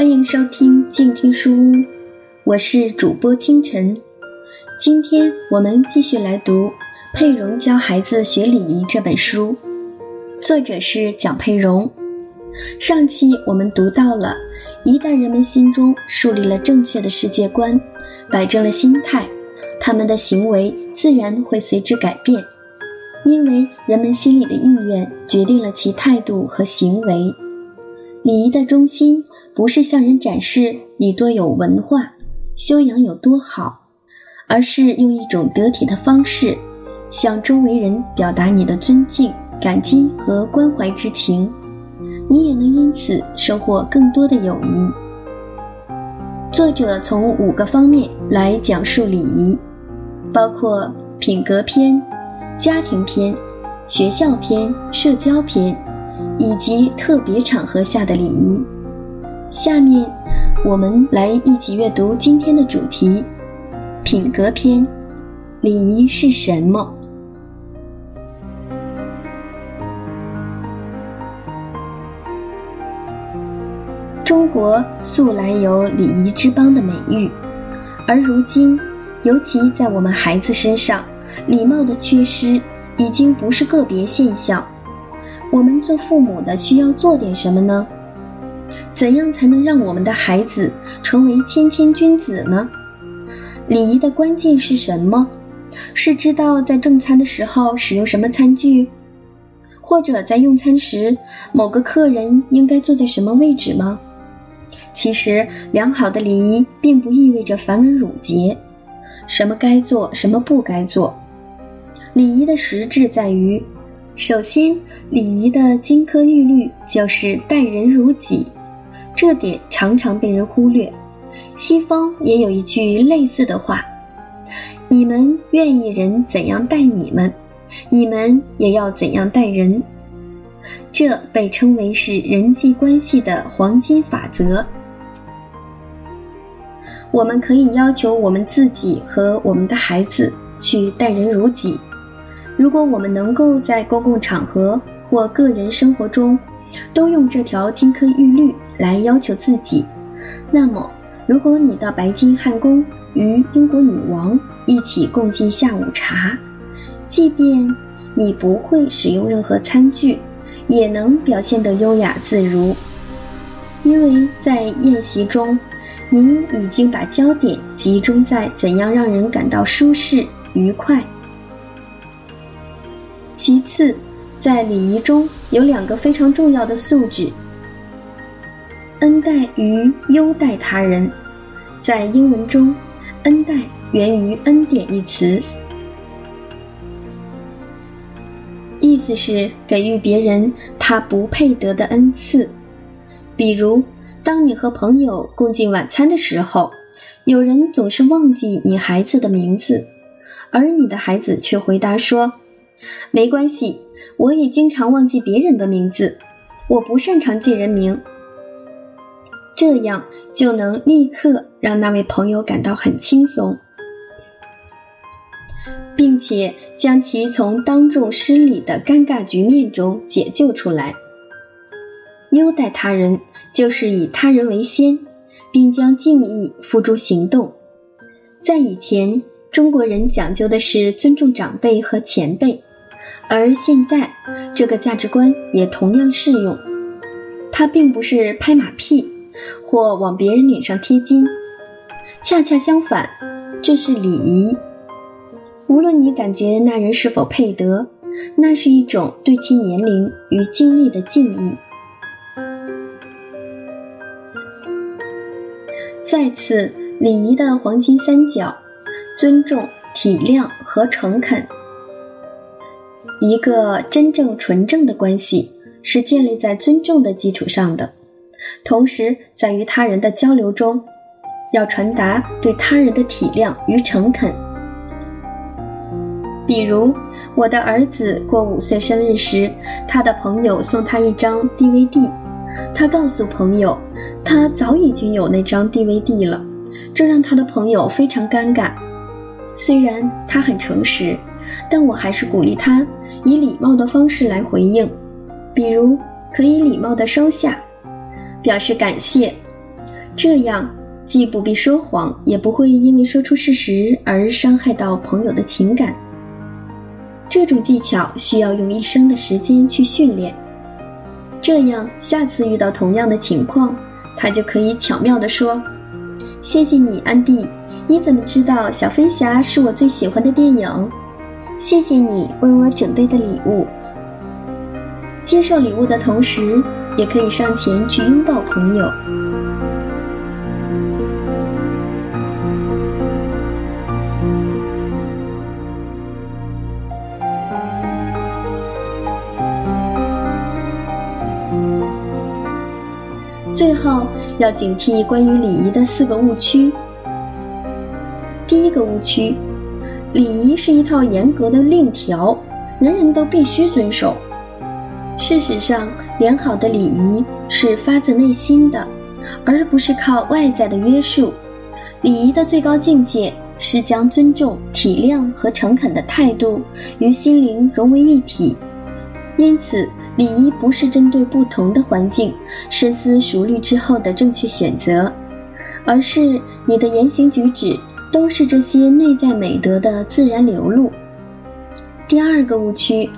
欢迎收听静听书屋，我是主播清晨。今天我们继续来读《佩蓉教孩子学礼仪》这本书，作者是蒋佩蓉。上期我们读到了，一旦人们心中树立了正确的世界观，摆正了心态，他们的行为自然会随之改变，因为人们心里的意愿决定了其态度和行为。礼仪的中心不是向人展示你多有文化、修养有多好，而是用一种得体的方式，向周围人表达你的尊敬、感激和关怀之情。你也能因此收获更多的友谊。作者从五个方面来讲述礼仪，包括品格篇、家庭篇、学校篇、社交篇。以及特别场合下的礼仪。下面，我们来一起阅读今天的主题——品格篇。礼仪是什么？中国素来有礼仪之邦的美誉，而如今，尤其在我们孩子身上，礼貌的缺失已经不是个别现象。我们做父母的需要做点什么呢？怎样才能让我们的孩子成为谦谦君子呢？礼仪的关键是什么？是知道在正餐的时候使用什么餐具，或者在用餐时某个客人应该坐在什么位置吗？其实，良好的礼仪并不意味着繁文缛节，什么该做，什么不该做。礼仪的实质在于。首先，礼仪的金科玉律就是待人如己，这点常常被人忽略。西方也有一句类似的话：“你们愿意人怎样待你们，你们也要怎样待人。”这被称为是人际关系的黄金法则。我们可以要求我们自己和我们的孩子去待人如己。如果我们能够在公共场合或个人生活中，都用这条金科玉律来要求自己，那么，如果你到白金汉宫与英国女王一起共进下午茶，即便你不会使用任何餐具，也能表现得优雅自如，因为在宴席中，你已经把焦点集中在怎样让人感到舒适愉快。其次，在礼仪中有两个非常重要的素质：恩待与优待他人。在英文中，“恩待”源于“恩典”一词，意思是给予别人他不配得的恩赐。比如，当你和朋友共进晚餐的时候，有人总是忘记你孩子的名字，而你的孩子却回答说。没关系，我也经常忘记别人的名字，我不擅长记人名。这样就能立刻让那位朋友感到很轻松，并且将其从当众失礼的尴尬局面中解救出来。优待他人就是以他人为先，并将敬意付诸行动。在以前，中国人讲究的是尊重长辈和前辈。而现在，这个价值观也同样适用。它并不是拍马屁，或往别人脸上贴金，恰恰相反，这是礼仪。无论你感觉那人是否配得，那是一种对其年龄与经历的敬意。再次，礼仪的黄金三角：尊重、体谅和诚恳。一个真正纯正的关系是建立在尊重的基础上的，同时在与他人的交流中，要传达对他人的体谅与诚恳。比如，我的儿子过五岁生日时，他的朋友送他一张 DVD，他告诉朋友，他早已经有那张 DVD 了，这让他的朋友非常尴尬。虽然他很诚实，但我还是鼓励他。以礼貌的方式来回应，比如可以礼貌的收下，表示感谢，这样既不必说谎，也不会因为说出事实而伤害到朋友的情感。这种技巧需要用一生的时间去训练，这样下次遇到同样的情况，他就可以巧妙地说：“谢谢你，安迪。你怎么知道《小飞侠》是我最喜欢的电影？谢谢你为我准备的礼物。”接受礼物的同时，也可以上前去拥抱朋友。最后要警惕关于礼仪的四个误区。第一个误区，礼仪是一套严格的令条，人人都必须遵守。事实上，良好的礼仪是发自内心的，而不是靠外在的约束。礼仪的最高境界是将尊重、体谅和诚恳的态度与心灵融为一体。因此。礼仪不是针对不同的环境深思熟虑之后的正确选择，而是你的言行举止都是这些内在美德的自然流露。第二个误区，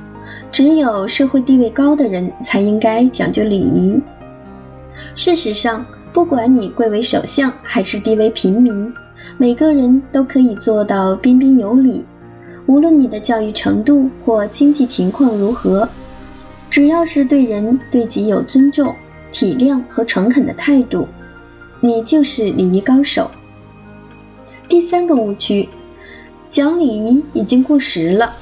只有社会地位高的人才应该讲究礼仪。事实上，不管你贵为首相还是低为平民，每个人都可以做到彬彬有礼，无论你的教育程度或经济情况如何。只要是对人对己有尊重、体谅和诚恳的态度，你就是礼仪高手。第三个误区，讲礼仪已经过时了。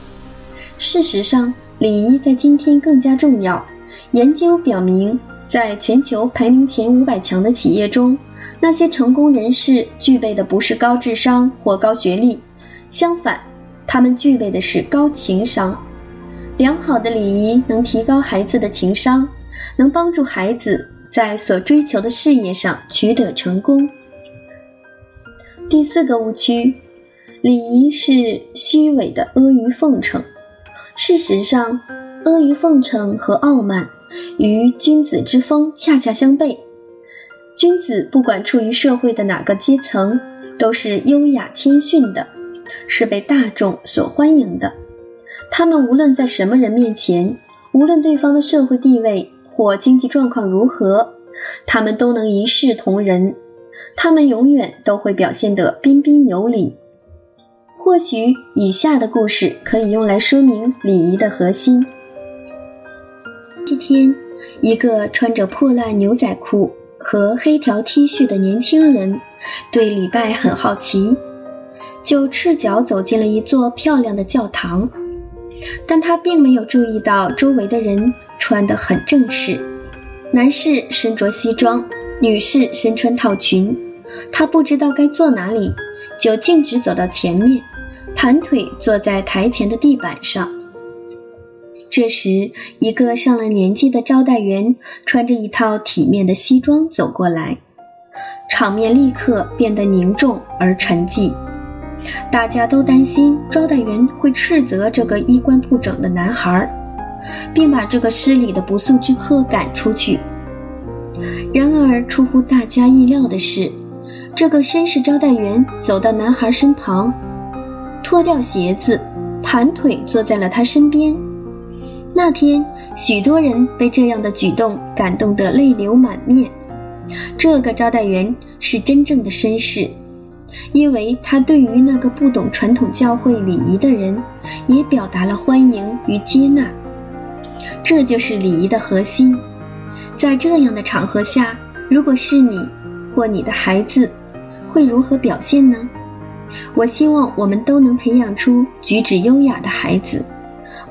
事实上，礼仪在今天更加重要。研究表明，在全球排名前五百强的企业中，那些成功人士具备的不是高智商或高学历，相反，他们具备的是高情商。良好的礼仪能提高孩子的情商，能帮助孩子在所追求的事业上取得成功。第四个误区，礼仪是虚伪的阿谀奉承。事实上，阿谀奉承和傲慢与君子之风恰恰相悖。君子不管处于社会的哪个阶层，都是优雅谦逊的，是被大众所欢迎的。他们无论在什么人面前，无论对方的社会地位或经济状况如何，他们都能一视同仁。他们永远都会表现得彬彬有礼。或许以下的故事可以用来说明礼仪的核心。一天，一个穿着破烂牛仔裤和黑条 T 恤的年轻人，对礼拜很好奇，就赤脚走进了一座漂亮的教堂。但他并没有注意到周围的人穿得很正式，男士身着西装，女士身穿套裙。她不知道该坐哪里，就径直走到前面，盘腿坐在台前的地板上。这时，一个上了年纪的招待员穿着一套体面的西装走过来，场面立刻变得凝重而沉寂。大家都担心招待员会斥责这个衣冠不整的男孩，并把这个失礼的不速之客赶出去。然而，出乎大家意料的是，这个绅士招待员走到男孩身旁，脱掉鞋子，盘腿坐在了他身边。那天，许多人被这样的举动感动得泪流满面。这个招待员是真正的绅士。因为他对于那个不懂传统教会礼仪的人，也表达了欢迎与接纳。这就是礼仪的核心。在这样的场合下，如果是你或你的孩子，会如何表现呢？我希望我们都能培养出举止优雅的孩子，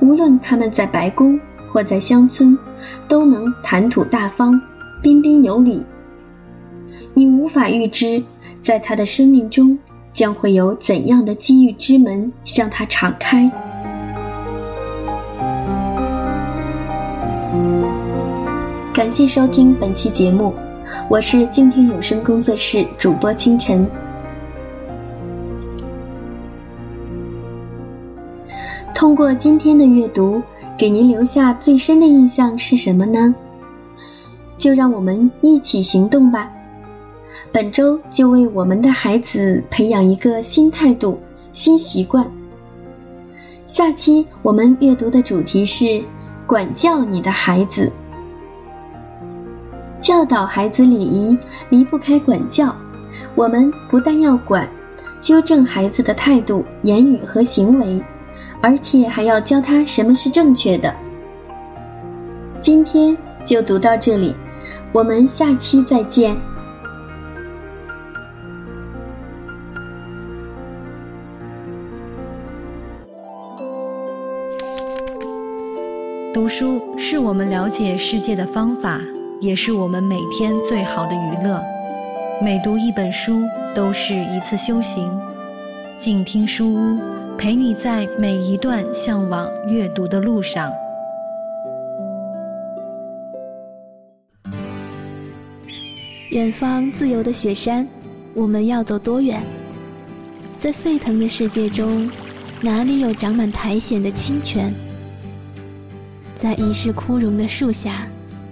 无论他们在白宫或在乡村，都能谈吐大方、彬彬有礼。你无法预知。在他的生命中，将会有怎样的机遇之门向他敞开？感谢收听本期节目，我是静听有声工作室主播清晨。通过今天的阅读，给您留下最深的印象是什么呢？就让我们一起行动吧。本周就为我们的孩子培养一个新态度、新习惯。下期我们阅读的主题是管教你的孩子。教导孩子礼仪离不开管教，我们不但要管，纠正孩子的态度、言语和行为，而且还要教他什么是正确的。今天就读到这里，我们下期再见。读书是我们了解世界的方法。也是我们每天最好的娱乐。每读一本书，都是一次修行。静听书屋，陪你在每一段向往阅读的路上。远方自由的雪山，我们要走多远？在沸腾的世界中，哪里有长满苔藓的清泉？在已是枯荣的树下。